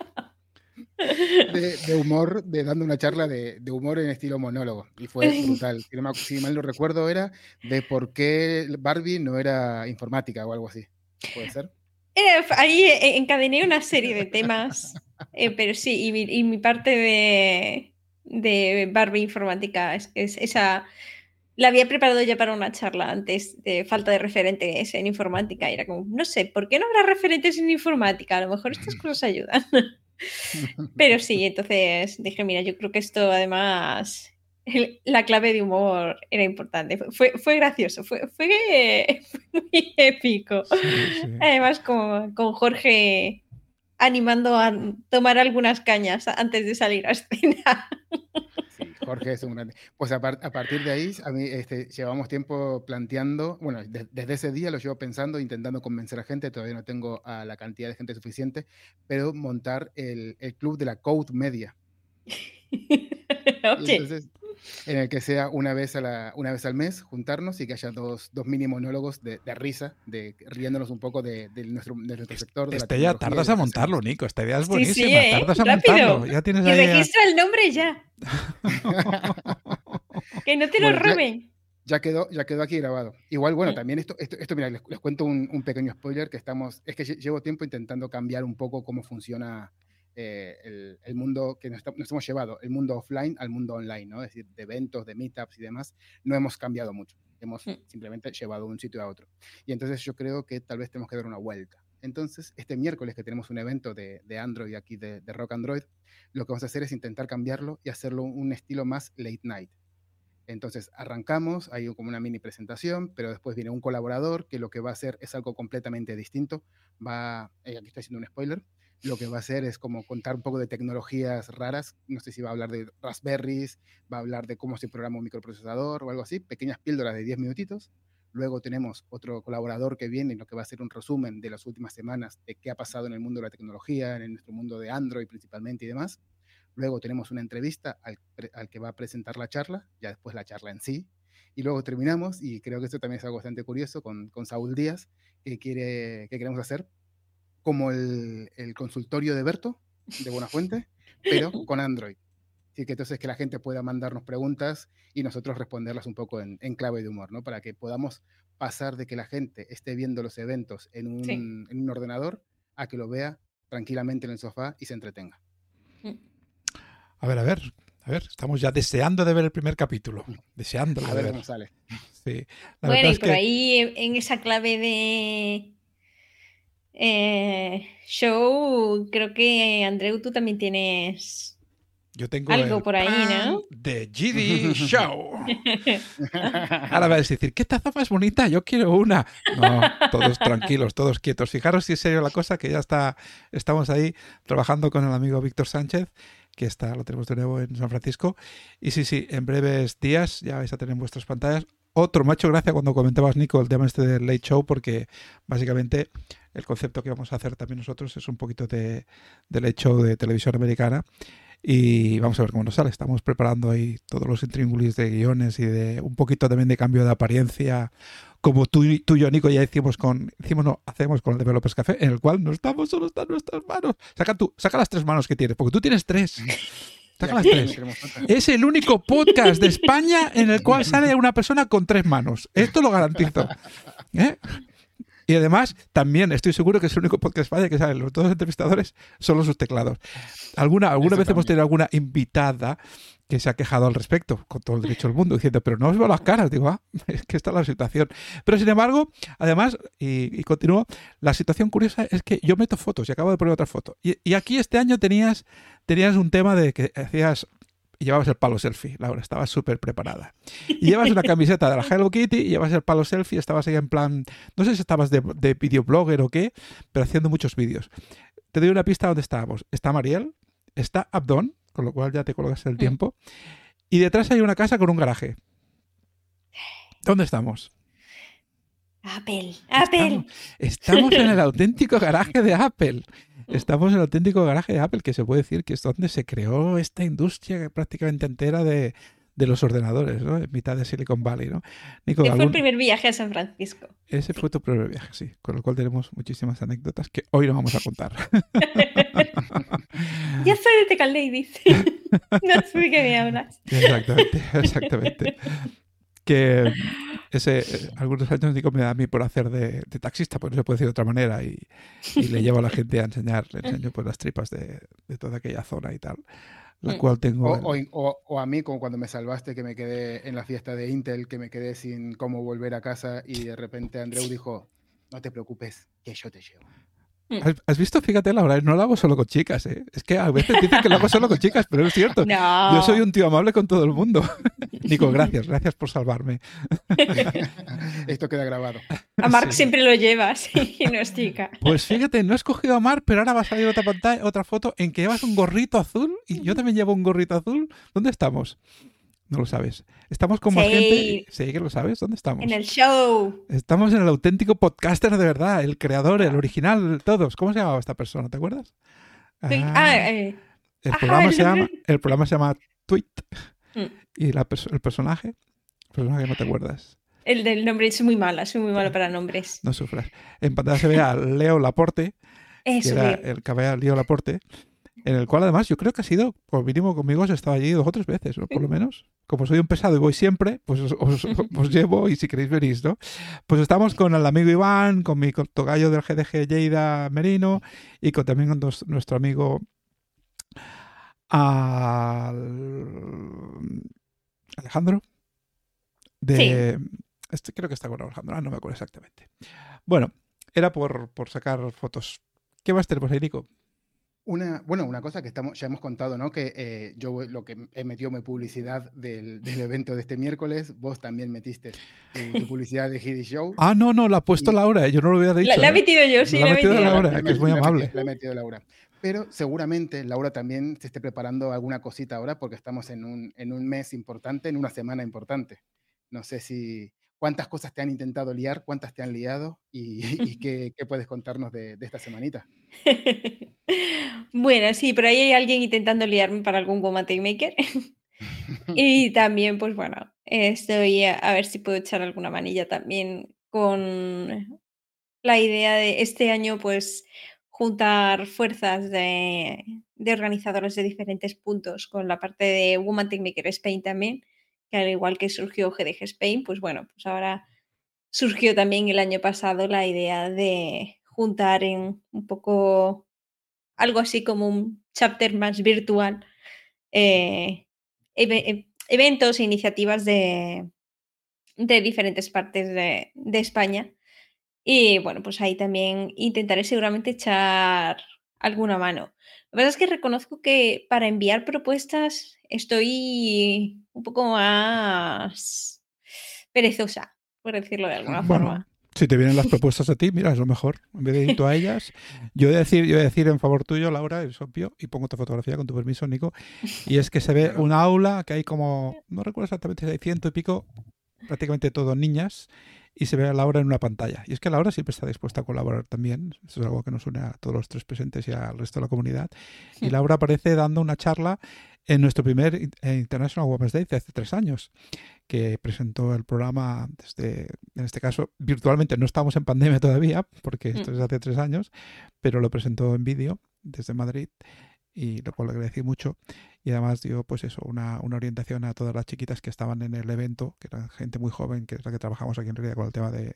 de, de humor, de dando una charla de, de humor en estilo monólogo. Y fue brutal. Si, no me si mal no recuerdo, era de por qué Barbie no era informática o algo así. ¿Puede ser? Eh, Ahí eh, encadené una serie de temas, eh, pero sí, y mi, y mi parte de, de Barbie informática es, es esa. La había preparado ya para una charla antes de falta de referentes en informática. Y era como, no sé, ¿por qué no habrá referentes en informática? A lo mejor estas cosas ayudan. Pero sí, entonces dije, mira, yo creo que esto además, el- la clave de humor era importante. Fue, fue, gracioso, fue, fue, fue muy épico. Sí, sí. Además, con, con Jorge animando a tomar algunas cañas antes de salir a escena. Jorge es un grande. Pues a, par- a partir de ahí, a mí este, llevamos tiempo planteando, bueno, de- desde ese día lo llevo pensando, intentando convencer a gente, todavía no tengo a la cantidad de gente suficiente, pero montar el, el club de la Code Media. Y Oye, entonces, en el que sea una vez, a la, una vez al mes, juntarnos y que haya dos, dos mini monólogos de, de risa, de riéndonos un poco de, de nuestro, de nuestro sector. De la Este ya tardas a montarlo. Nico. Esta idea es Sí, buenísima. sí, ¿eh? Tardas a Rápido. montarlo. Ya tienes y ahí. a- registra el nombre ya. Que no te lo Bueno, ya- roben. Ya quedó, ya quedó aquí grabado. Igual, bueno, Mm. también esto, esto, esto mira, les, les cuento un, un pequeño spoiler que estamos, es que lle- llevo tiempo intentando cambiar un poco cómo funciona eh, el, el mundo que nos, está- nos hemos llevado, el mundo offline al mundo online, ¿no? Es decir, de eventos, de meetups y demás, no hemos cambiado mucho. Hemos Mm. simplemente llevado de un sitio a otro. Y entonces yo creo que tal vez tenemos que dar una vuelta. Entonces, este miércoles que tenemos un evento de, de Android aquí, de, de Rock Android, lo que vamos a hacer es intentar cambiarlo y hacerlo un estilo más late night. Entonces arrancamos, hay como una mini presentación, pero después viene un colaborador que lo que va a hacer es algo completamente distinto. Va, eh, aquí estoy haciendo un spoiler, lo que va a hacer es como contar un poco de tecnologías raras, no sé si va a hablar de Raspberries, va a hablar de cómo se programa un microprocesador o algo así, pequeñas píldoras de 10 minutitos. Luego tenemos otro colaborador que viene lo que va a hacer un resumen de las últimas semanas de qué ha pasado en el mundo de la tecnología, en nuestro mundo de Android principalmente y demás. Luego tenemos una entrevista al, al que va a presentar la charla, ya después la charla en sí. Y luego terminamos, y creo que esto también es algo bastante curioso, con, con Saúl Díaz, que, quiere, que queremos hacer como el, el consultorio de Berto, de Buenafuente, pero con Android. Así que entonces que la gente pueda mandarnos preguntas y nosotros responderlas un poco en, en clave de humor, ¿no? Para que podamos pasar de que la gente esté viendo los eventos en un, Sí. en un ordenador a que lo vea tranquilamente en el sofá y se entretenga. A ver, a ver. A ver, estamos ya deseando de ver el primer capítulo. Deseando A de ver ver. cómo sale. Sí. La Bueno, verdad y es por que ahí en esa clave de eh, show, creo que Andreu, tú también tienes yo tengo algo por ahí, ¿no? de GD Show. Ahora vas a decir, ¿qué taza más bonita? Yo quiero una. No, todos tranquilos, todos quietos. Fijaros si es serio la cosa, que ya está, estamos ahí trabajando con el amigo Víctor Sánchez, que está, lo tenemos de nuevo en San Francisco. Y sí, sí, en breves días ya vais a tener en vuestras pantallas. Otro, me ha hecho gracia cuando comentabas, Nico, el tema este del Late Show, porque básicamente el concepto que vamos a hacer también nosotros es un poquito de, de Late Show de televisión americana. Y vamos a ver cómo nos sale. Estamos preparando ahí todos los intríngulis de guiones y de un poquito también de cambio de apariencia, como tú, tú y yo, Nico, ya hicimos con, hicimos, no, hacemos con el Developers Café, en el cual no estamos, solo están nuestras manos. Saca tú, saca las tres manos que tienes, porque tú tienes tres. Saca las tres. Es el único podcast de España en el cual sale una persona con tres manos. Esto lo garantizo. ¿Eh? Y además, también estoy seguro que es el único podcast España que salen los dos entrevistadores solo sus teclados. Alguna, alguna Eso vez hemos tenido alguna invitada que se ha quejado al respecto, con todo el derecho del mundo, diciendo, pero no os veo las caras. Digo, ah, es que está la situación. Pero sin embargo, además, y, y continúo, la situación curiosa es que yo meto fotos y acabo de poner otra foto. Y, y aquí este año tenías, tenías un tema de que hacías llevabas el palo selfie, Laura, estabas súper preparada. Y llevas una camiseta de la Hello Kitty y llevas el palo selfie, estabas ahí en plan, no sé si estabas de, de videoblogger o qué, pero haciendo muchos vídeos. Te doy una pista donde estábamos. Está Mariel, está Abdón, con lo cual ya te colocas el tiempo, y detrás hay una casa con un garaje. ¿Dónde estamos? Apple, Apple. Estamos, en el auténtico garaje de Apple. Estamos en el auténtico garaje de Apple, que se puede decir que es donde se creó esta industria prácticamente entera de, los ordenadores, ¿no? En mitad de Silicon Valley, ¿no? Nico, fue el primer viaje a San Francisco. Ese fue tu primer viaje, sí. Con lo cual tenemos muchísimas anécdotas que hoy no vamos a contar. ya soy de Tecal Ladies. no sé de qué me hablas. Exactamente, exactamente que ese, eh, algunos años digo me da a mí por hacer de, taxista, pues no se puede decir de otra manera, y, le llevo a la gente a enseñar, le enseño pues las tripas de, toda aquella zona y tal, la mm. cual tengo... O, a mí, como cuando me salvaste, que me quedé en la fiesta de Intel, que me quedé sin cómo volver a casa y de repente Andreu dijo, no te preocupes, que yo te llevo. Mm. ¿Has, visto? Fíjate, Laura, no lo hago solo con chicas, ¿eh? Es que a veces dicen que lo hago solo con chicas, pero es cierto. Yo soy un tío amable con todo el mundo. Nico, gracias, gracias por salvarme. Esto queda grabado. A Mark siempre lo llevas y no es chica. Pues fíjate, no he escogido a Mark, pero ahora va a salir otra pantalla, otra foto en que llevas un gorrito azul y yo también llevo un gorrito azul. ¿Dónde estamos? No lo sabes. Estamos con más gente. Sí, que lo sabes. ¿Dónde estamos? En el show. Estamos en el auténtico podcaster de verdad, el creador, el original, todos. ¿Cómo se llamaba esta persona? ¿Te acuerdas? Ah, ah, eh. el, programa se llama, el programa se llama Tweet. Mm. Y el personaje, el personaje no te acuerdas. El del nombre es muy mala, soy muy mala para nombres. No sufras. En pantalla se ve a Leo Laporte, que era el que Leo Laporte, en el cual además yo creo que ha sido, por mínimo conmigo, se estado allí dos o tres veces, por lo menos. Como soy un pesado y voy siempre, pues os, llevo y si queréis venís, ¿no? Pues estamos con el amigo Iván, con mi togallo del GDG Lleida Merino y con, también con nuestro amigo Alejandro. De, Este creo que está con Alejandro, ah, no me acuerdo exactamente. Bueno, era por, por sacar fotos. ¿Qué más tenemos ahí, Nico? Una, bueno, una cosa que estamos, ya hemos contado, ¿no? Que eh, yo lo que he metido mi publicidad del, del, evento de este miércoles, vos también metiste tu, publicidad de Hiddy Show. Ah, no, no, la ha puesto Laura, yo no lo había dicho. La, he ¿eh? metido yo, sí, la, he metido Laura, que es muy amable. La, he metido Laura. Pero seguramente Laura también se esté preparando alguna cosita ahora porque estamos en un, en un mes importante, en una semana importante. No sé si, cuántas cosas te han intentado liar, cuántas te han liado y, qué, puedes contarnos de, esta semanita. bueno, sí, pero ahí hay alguien intentando liarme para algún Woman Maker. y también, pues bueno, estoy a, ver si puedo echar alguna manilla también con la idea de este año, pues juntar fuerzas de, de organizadores de diferentes puntos con la parte de Woman Maker Spain también al igual que surgió GDG Spain, pues bueno, pues ahora surgió también el año pasado la idea de juntar en un poco algo así como un chapter más virtual eh, e, eventos e iniciativas de, de diferentes partes de, de, España. Y bueno, pues ahí también intentaré seguramente echar alguna mano. La verdad es que reconozco que para enviar propuestas estoy un poco más perezosa, por decirlo de alguna forma. Si te vienen las propuestas a ti, mira, es lo mejor. En vez de ir tú a ellas, yo voy a decir, yo voy a decir en favor tuyo, Laura, es obvio, y pongo tu fotografía con tu permiso, Nico. Y es que se ve un aula que hay como, no recuerdo exactamente si hay ciento y pico, prácticamente todo niñas, y se ve a Laura en una pantalla. Y es que Laura siempre está dispuesta a colaborar también. Eso es algo que nos une a todos los tres presentes y al resto de la comunidad. Y Laura aparece dando una charla en nuestro primer eh, International Women's Day de hace tres años, que presentó el programa desde, en este caso, virtualmente. No estamos en pandemia todavía, porque esto es mm. hace tres años, pero lo presentó en vídeo desde Madrid y lo cual le agradecí mucho. Y además dio, pues eso, una, una, orientación a todas las chiquitas que estaban en el evento, que eran gente muy joven, que es la que trabajamos aquí en realidad con el tema de,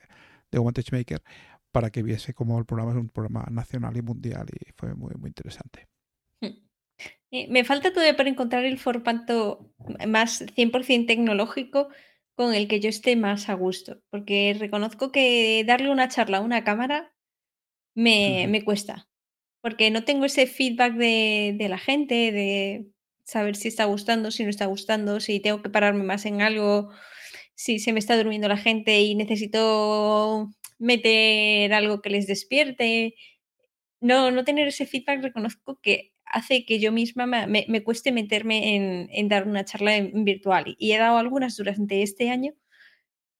de One Maker, para que viese cómo el programa es un programa nacional y mundial y fue muy, muy interesante. Eh, me falta todavía para encontrar el formato más 100% tecnológico con el que yo esté más a gusto, porque reconozco que darle una charla a una cámara me, me cuesta porque no tengo ese feedback de, la gente, de saber si está gustando, si no está gustando, si tengo que pararme más en algo, si se me está durmiendo la gente y necesito meter algo que les despierte. No, no tener ese feedback reconozco que hace que yo misma me, me, cueste meterme en, en, dar una charla en, virtual. Y he dado algunas durante este año,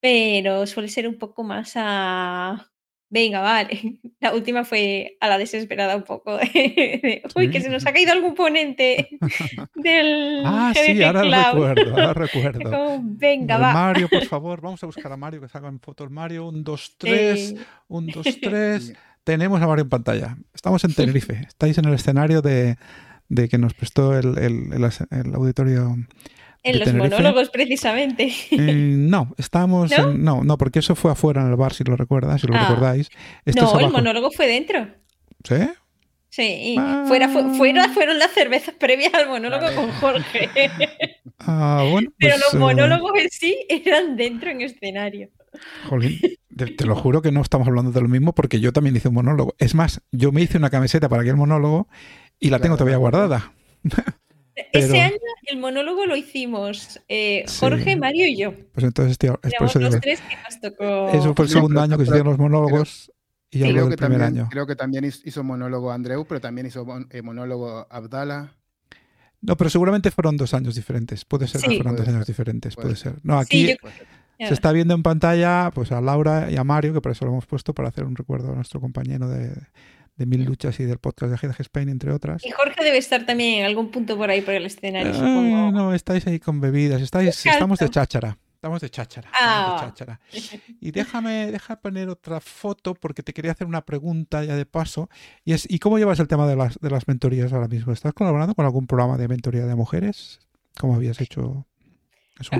pero suele ser un poco más a... Venga, vale. La última fue a la desesperada un poco. De, Uy, que se nos ha caído algún ponente del... Ah, sí, ahora recuerdo, ahora recuerdo. Como, Venga, va. Mario, por favor, vamos a buscar a Mario, que salga en foto el Mario. Un, dos, tres. Un, dos, tres tenemos a Mario en pantalla. Estamos en Tenerife. Estáis en el escenario de, de que nos prestó el, el, el, auditorio. En los monólogos, precisamente. Eh, no, estamos. ¿No? En, ¿No? ¿No? porque eso fue afuera en el bar, si lo recuerdas, si lo ah. recordáis. Este no, el monólogo fue dentro. ¿Sí? Sí, ah. fuera, fuera, fueron las cervezas previas al monólogo vale. con Jorge. Ah, bueno, Pero pues, los monólogos en sí eran dentro en escenario. Jolín, te, te, lo juro que no estamos hablando de lo mismo porque yo también hice un monólogo. Es más, yo me hice una camiseta para aquel monólogo y la tengo todavía guardada. Pero... Ese año el monólogo lo hicimos eh, Jorge, sí. Mario y yo. Pues entonces, tío, es por eso los tres que nos tocó. Eso fue el segundo año que se hicieron los monólogos. Y creo, yo que el primer también, año. creo que también hizo monólogo Andreu, pero también hizo eh, monólogo Abdala. No, pero seguramente fueron dos años diferentes. Puede ser Sí. que fueron dos años diferentes. puede Puede ser. ser. No, aquí Sí, yo- se está viendo en pantalla pues a Laura y a Mario, que por eso lo hemos puesto para hacer un recuerdo a nuestro compañero de, de Mil Luchas y del podcast de Hedge Spain, entre otras. Y Jorge debe estar también en algún punto por ahí por el escenario, Eh, supongo. no, estáis ahí con bebidas, estáis, estamos de cháchara. Estamos de cháchara. estamos Ah. de cháchara. Y déjame, deja poner otra foto porque te quería hacer una pregunta ya de paso. Y es, ¿y cómo llevas el tema de las, de las mentorías ahora mismo? ¿Estás colaborando con algún programa de mentoría de mujeres? ¿Cómo habías hecho?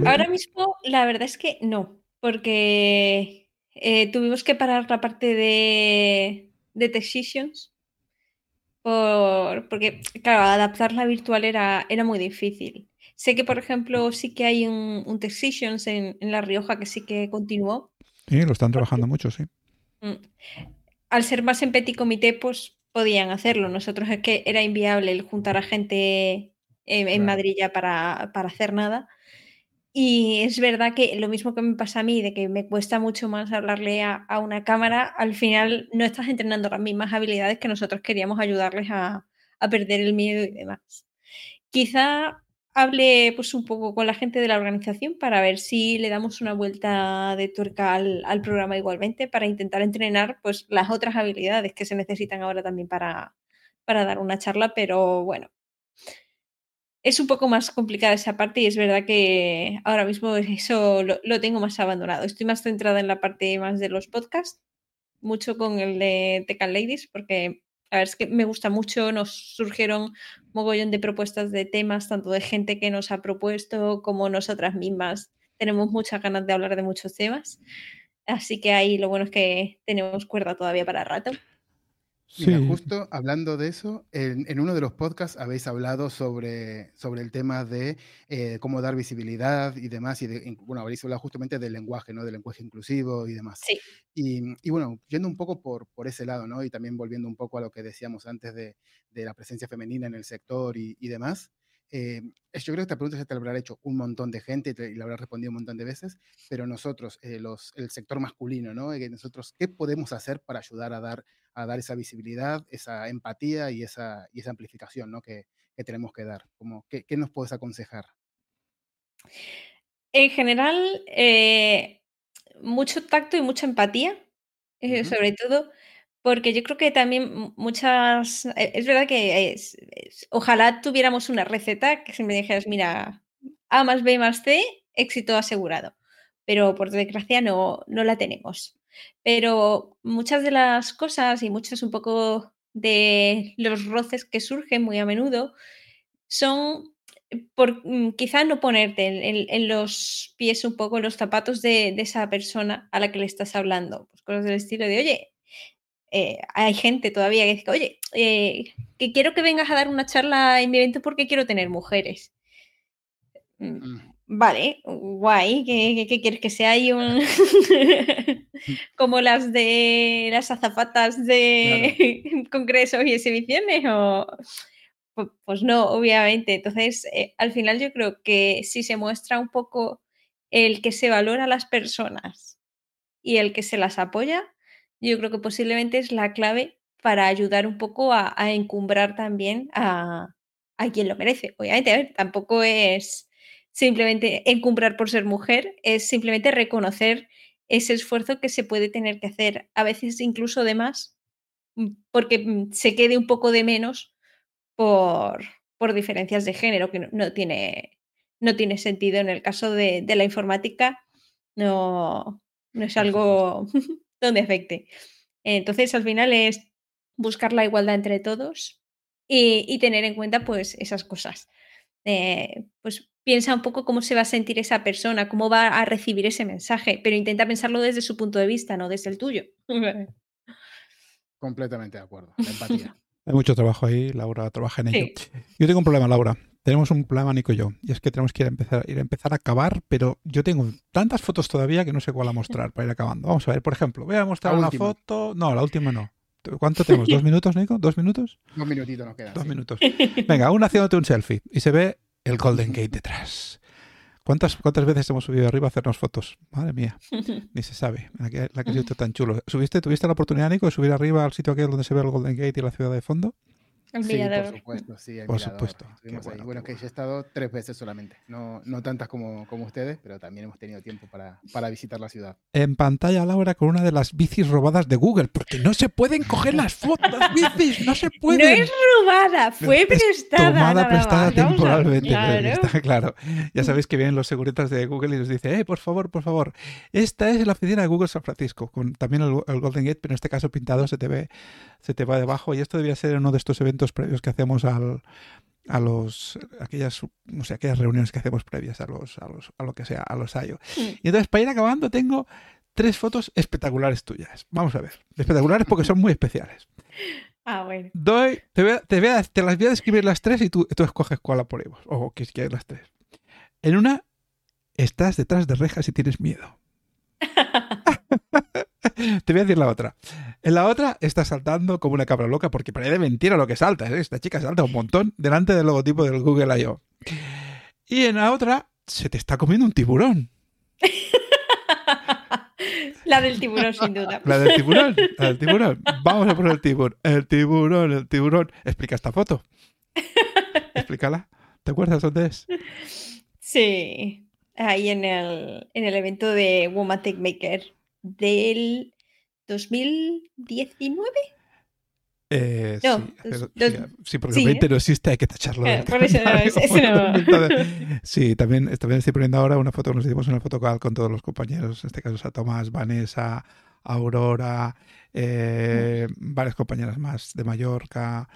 Ahora mismo, la verdad es que no, porque eh, tuvimos que parar la parte de, de Tech Sessions, por, porque, claro, adaptarla virtual era, era muy difícil. Sé que, por ejemplo, sí que hay un, un en, en La Rioja que sí que continuó. Sí, lo están trabajando mucho, sí. Mm. Al ser más en petit comité, pues podían hacerlo. Nosotros es que era inviable el juntar a gente en, en Claro. Madrid ya para, para hacer nada. Y es verdad que lo mismo que me pasa a mí, de que me cuesta mucho más hablarle a, a una cámara, al final no estás entrenando las mismas habilidades que nosotros queríamos ayudarles a, a perder el miedo y demás. Quizá hable pues un poco con la gente de la organización para ver si le damos una vuelta de tuerca al, al programa igualmente para intentar entrenar pues las otras habilidades que se necesitan ahora también para, para dar una charla, pero bueno, es un poco más complicada esa parte y es verdad que ahora mismo eso lo, tengo más abandonado. Estoy más centrada en la parte más de los podcasts, mucho con el de Tecan Ladies, porque la verdad es que me gusta mucho. Nos surgieron mogollón de propuestas de temas, tanto de gente que nos ha propuesto como nosotras mismas. Tenemos muchas ganas de hablar de muchos temas. Así que ahí lo bueno es que tenemos cuerda todavía para rato. Mira, justo hablando de eso, en, en uno de los podcasts habéis hablado sobre, sobre el tema de eh, cómo dar visibilidad y demás, y de, bueno, habréis hablado justamente del lenguaje, ¿no? Del lenguaje inclusivo y demás. Sí. Y, y bueno, yendo un poco por, por ese lado, ¿no? Y también volviendo un poco a lo que decíamos antes de, de la presencia femenina en el sector y, y demás, eh, yo creo que esta pregunta ya te la habrá hecho un montón de gente y, te, y la habrá respondido un montón de veces, pero nosotros, eh, los, el sector masculino, ¿no? Nosotros, ¿qué podemos hacer para ayudar a dar, a dar esa visibilidad, esa empatía y esa, y esa amplificación, ¿no? Que, que tenemos que dar. Como, ¿qué, ¿Qué nos puedes aconsejar? En general, eh, mucho tacto y mucha empatía, eh, sobre todo, porque yo creo que también muchas. e- Es verdad que es- es- ojalá tuviéramos una receta que siempre dijeras, mira, A más B más C, éxito asegurado. Pero por desgracia no, no la tenemos. Pero muchas de las cosas y muchos un poco de los roces que surgen muy a menudo son por mm, quizá no ponerte en, los pies un poco, en los zapatos de, de esa persona a la que le estás hablando. Pues cosas del estilo de, oye, eh, hay gente todavía que dice, oye, eh, que quiero que vengas a dar una charla en mi evento porque quiero tener mujeres. Mm, Mm. Vale, guay, ¿qué, quieres que sea ahí un... como las de las azafatas de congresos y exhibiciones? O... pues no, obviamente. Entonces, eh, al final yo creo que si se muestra un poco el que se valora a las personas y el que se las apoya, yo creo que posiblemente es la clave para ayudar un poco a, encumbrar también a, quien lo merece. Obviamente, a ver, tampoco es simplemente encumbrar por ser mujer, es simplemente reconocer ese esfuerzo que se puede tener que hacer, a veces incluso de más, mm, porque mm, se quede un poco de menos por, por diferencias de género, que no, tiene, no tiene sentido. En el caso de, la informática, no, no es algo donde afecte. Entonces, al final es buscar la igualdad entre todos y, tener en cuenta pues esas cosas. Eh, pues piensa un poco cómo se va a sentir esa persona, cómo va a recibir ese mensaje, pero intenta pensarlo desde su punto de vista, no desde el tuyo. Completamente de acuerdo. La empatía. Hay mucho trabajo ahí, Laura trabaja en ello. Yo tengo un problema, Laura. Tenemos un problema, Nico y yo, y es que tenemos que ir a empezar, ir a empezar a acabar, pero yo tengo tantas fotos todavía que no sé cuál a mostrar para ir acabando. Vamos a ver, por ejemplo, voy a mostrar una foto. No, la última no. ¿Cuánto tenemos? ¿Dos minutos, Nico? ¿Dos minutos? Dos minutitos nos quedan. Dos minutos. Venga, una haciéndote un selfie y se ve el Golden Gate detrás. ¿Cuántas, ¿Cuántas veces hemos subido arriba a hacernos fotos? Madre mía, ni se sabe. La que, la que tan chulo. ¿Subiste, ¿Tuviste la oportunidad, Nico, de subir arriba al sitio aquel donde se ve el Golden Gate y la ciudad de fondo? Sí, por supuesto, sí. por supuesto. Bueno, que yo he estado tres veces solamente. No, no tantas como, como ustedes, pero también hemos tenido tiempo para, para visitar la ciudad. En pantalla, Laura, con una de las bicis robadas de Google, porque no se pueden coger las fotos, las bicis, no se pueden. No es robada, fue prestada. Tomada prestada temporalmente, está claro. Ya sabéis que vienen los seguritas de Google y les dice, eh, por favor, por favor, esta es la oficina de Google San Francisco, con también el, el Golden Gate, pero en este caso pintado se te ve se te va debajo. Y esto debía ser uno de estos eventos previos que hacemos al, a los aquellas no sé aquellas reuniones que hacemos previas a los a los a lo que sea a los IO. Mm. Y entonces para ir acabando tengo tres fotos espectaculares tuyas. Vamos a ver, espectaculares porque son muy especiales. Ah, bueno. Doy, te, voy te, te las voy a describir las tres y tú, tú escoges cuál la ponemos. O que quieres las tres. En una, estás detrás de rejas y tienes miedo. Te voy a decir la otra. En la otra está saltando como una cabra loca porque parece mentira lo que salta. ¿eh? Esta chica salta un montón delante del logotipo del Google I.O. Y en la otra se te está comiendo un tiburón. La del tiburón, sin duda. La del tiburón, la del tiburón. Vamos a poner el tiburón. El tiburón, el tiburón. Explica esta foto. Explícala. ¿Te acuerdas dónde es? Sí ahí en el, en el evento de Woman Tech Maker del 2019. Eh, sí, porque el 20 no existe, hay que tacharlo. Eh, sí, también, también estoy poniendo ahora una foto, nos hicimos una foto con todos los compañeros, en este caso a Tomás, Vanessa, Aurora, eh, mm. varias compañeras más de Mallorca,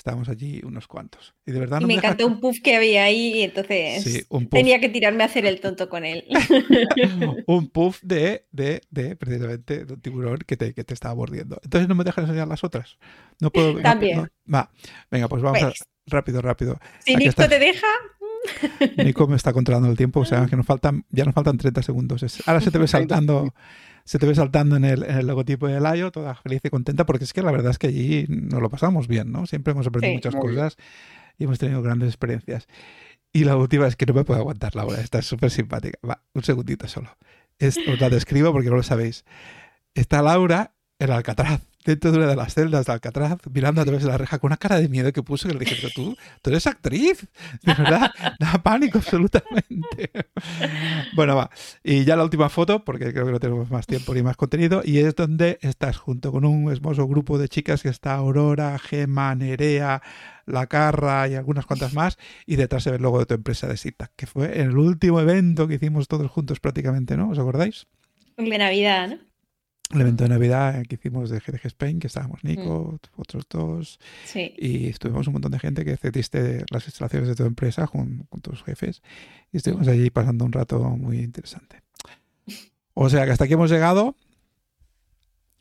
Estábamos allí unos cuantos. Y de verdad me, encantó un puff que había ahí y entonces tenía que tirarme a hacer el tonto con él. un puff de, de, de, precisamente, de un tiburón que te, que te estaba mordiendo. Entonces no me dejan enseñar las otras. No puedo. También. va, venga, pues vamos a, pues, rápido, rápido. Si Nico te deja. Nico me está controlando el tiempo, o sea que nos faltan, ya nos faltan 30 segundos. Ahora se te ve saltando se te ve saltando en el, en el logotipo del IO, toda feliz y contenta, porque es que la verdad es que allí nos lo pasamos bien, ¿no? Siempre hemos aprendido muchas cosas y hemos tenido grandes experiencias. Y la última es que no me puedo aguantar, Laura, está súper simpática. Va, un segundito solo. Es, os la describo porque no lo sabéis. Está Laura en Alcatraz dentro de una de las celdas de Alcatraz, mirando a través de la reja con una cara de miedo que puso que le dije, pero tú, tú eres actriz, de verdad, da pánico absolutamente. Bueno, va. Y ya la última foto, porque creo que no tenemos más tiempo ni más contenido, y es donde estás junto con un hermoso grupo de chicas que está Aurora, Gema, Nerea, La Carra y algunas cuantas más, y detrás se ve el logo de tu empresa de Cita, que fue en el último evento que hicimos todos juntos prácticamente, ¿no? ¿Os acordáis? De Navidad, ¿no? El evento de Navidad que hicimos de GDG Spain, que estábamos Nico, mm. otros dos, y estuvimos un montón de gente que cediste las instalaciones de tu empresa con, tus jefes, y estuvimos allí pasando un rato muy interesante. O sea que hasta aquí hemos llegado.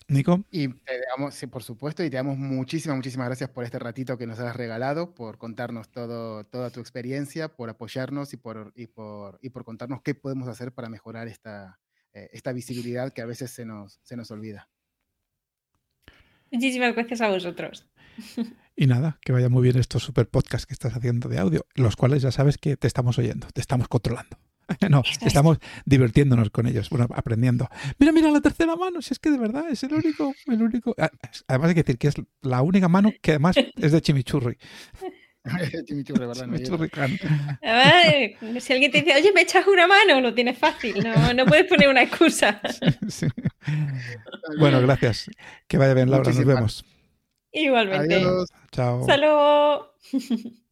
Nico. Y te damos, sí, por supuesto, y te damos muchísimas, muchísimas gracias por este ratito que nos has regalado, por contarnos todo, toda tu experiencia, por apoyarnos y por, y por, y por contarnos qué podemos hacer para mejorar esta, eh, esta visibilidad que a veces se nos, se nos olvida. Muchísimas gracias a vosotros. Y nada, que vaya muy bien estos super podcasts que estás haciendo de audio, los cuales ya sabes que te estamos oyendo, te estamos controlando. No, estamos divirtiéndonos con ellos, bueno, aprendiendo. Mira, mira la tercera mano, si es que de verdad es el único, el único. Ah, además hay que decir que es la única mano que además es de chimichurri. Chimichurri, ¿verdad? Chimichurri si alguien te dice, oye, me echas una mano, lo tienes fácil, no, no puedes poner una excusa. Sí. Bueno, gracias. Que vaya bien, Laura, nos Muchísimas vemos. Igualmente. Adiós. Chao. Hasta luego.